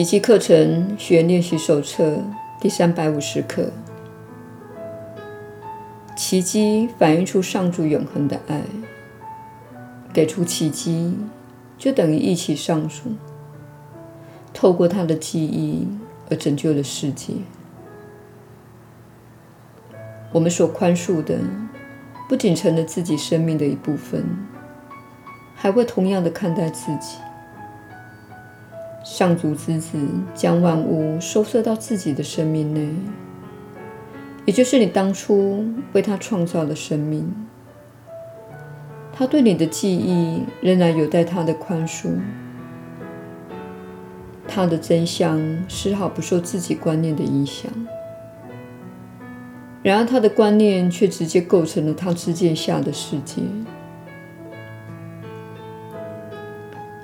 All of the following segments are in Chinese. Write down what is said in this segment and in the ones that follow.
奇迹课程学员练习手册第三百五十课。奇迹反映出上主永恒的爱，给出奇迹就等于一起上主，透过他的记忆而拯救了世界。我们所宽恕的，不仅成了自己生命的一部分，还会同样的看待自己。上主之子将万物收摄到自己的生命内，也就是你当初为他创造的生命。他对你的记忆仍然有待他的宽恕，他的真相丝毫不受自己观念的影响。然而，他的观念却直接构成了他之见下的世界。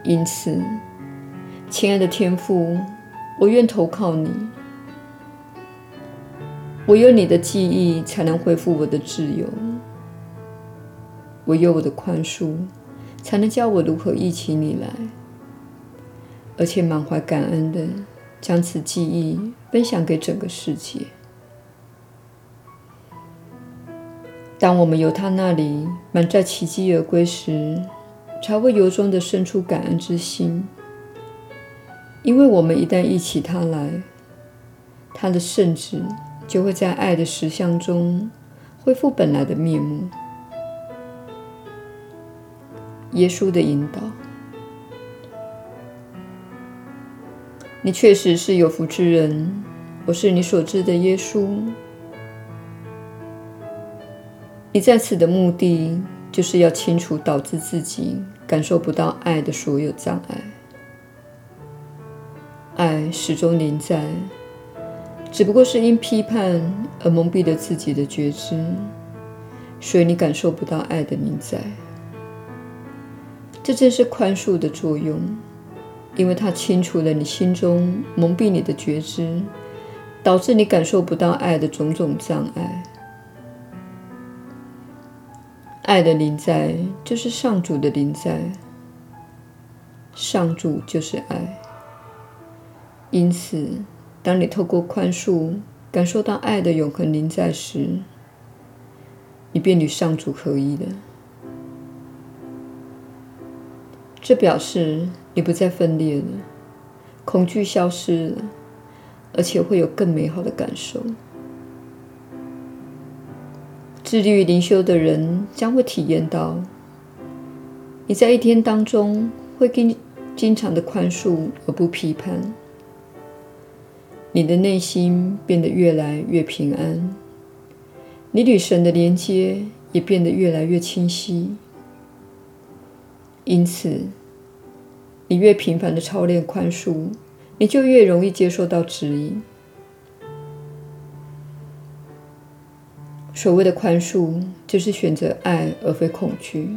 因此，亲爱的天父，我愿投靠你。唯有你的记忆，才能恢复我的自由；唯有我的宽恕，才能教我如何忆起你来，而且满怀感恩的将此记忆分享给整个世界。当我们由他那里满载奇迹而归时，才会由衷的生出感恩之心。因为我们一旦忆起他来，他的圣子就会在爱的实相中恢复本来的面目。耶稣的引导，你确实是有福之人。我是你所知的耶稣。你在此的目的，就是要清除导致自己感受不到爱的所有障碍。爱始终临在，只不过是因批判而蒙蔽了自己的觉知，所以你感受不到爱的临在。这正是宽恕的作用，因为它清除了你心中蒙蔽你的觉知，导致你感受不到爱的种种障碍。爱的临在就是上主的临在，上主就是爱。因此，当你透过宽恕感受到爱的永恒临在时，你便与上主合一了。这表示你不再分裂了，恐惧消失了，而且会有更美好的感受。致力于灵修的人将会体验到，你在一天当中会经经常的宽恕而不批判。你的内心变得越来越平安，你与神的连接也变得越来越清晰。因此，你越频繁的操练宽恕，你就越容易接受到指引。所谓的宽恕，就是选择爱而非恐惧。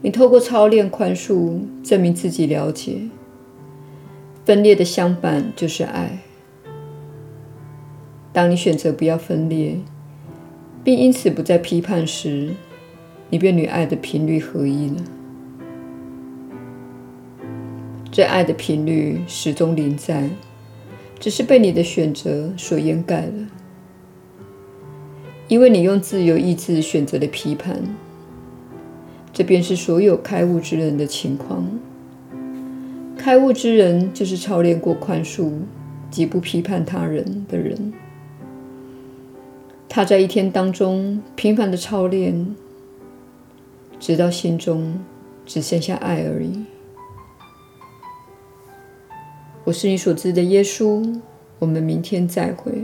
你透过操练宽恕，证明自己了解。分裂的相反就是爱。当你选择不要分裂，并因此不再批判时，你便与爱的频率合一了。这爱的频率始终临在，只是被你的选择所掩盖了。因为你用自由意志选择了批判，这便是所有开悟之人的情况。开悟之人就是操练过宽恕及不批判他人的人。他在一天当中频繁的操练，直到心中只剩下爱而已。我是你所知的耶稣。我们明天再会。